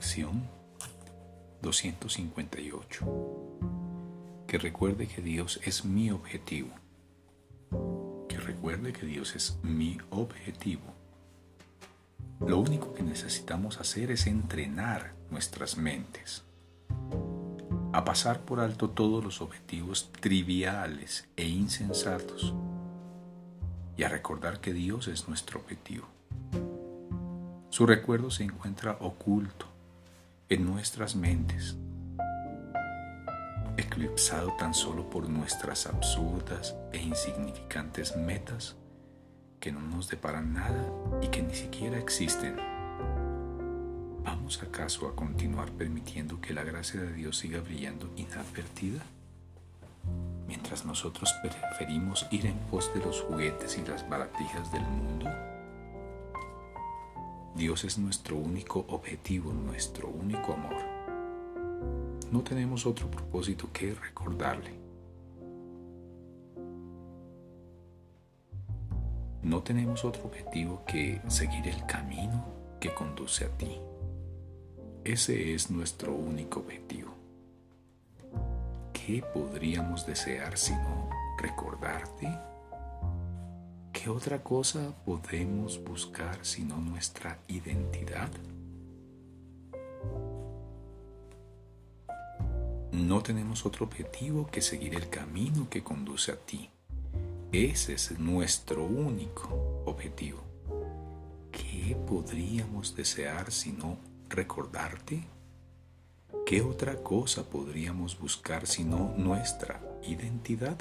Lección 258. Que recuerde que Dios es mi objetivo. Que recuerde que Dios es mi objetivo. Lo único que necesitamos hacer es entrenar nuestras mentes a pasar por alto todos los objetivos triviales e insensatos y a recordar que Dios es nuestro objetivo. Su recuerdo se encuentra oculto en nuestras mentes, eclipsado tan solo por nuestras absurdas e insignificantes metas que no nos deparan nada y que ni siquiera existen. ¿Vamos acaso a continuar permitiendo que la gracia de Dios siga brillando inadvertida? Mientras nosotros preferimos ir en pos de los juguetes y las baratijas del mundo, Dios es nuestro único objetivo, nuestro único amor. No tenemos otro propósito que recordarle. No tenemos otro objetivo que seguir el camino que conduce a ti. Ese es nuestro único objetivo. ¿Qué podríamos desear sino recordarte? ¿Qué otra cosa podemos buscar sino nuestra identidad? No tenemos otro objetivo que seguir el camino que conduce a ti. Ese es nuestro único objetivo. ¿Qué podríamos desear sino recordarte? ¿Qué otra cosa podríamos buscar sino nuestra identidad?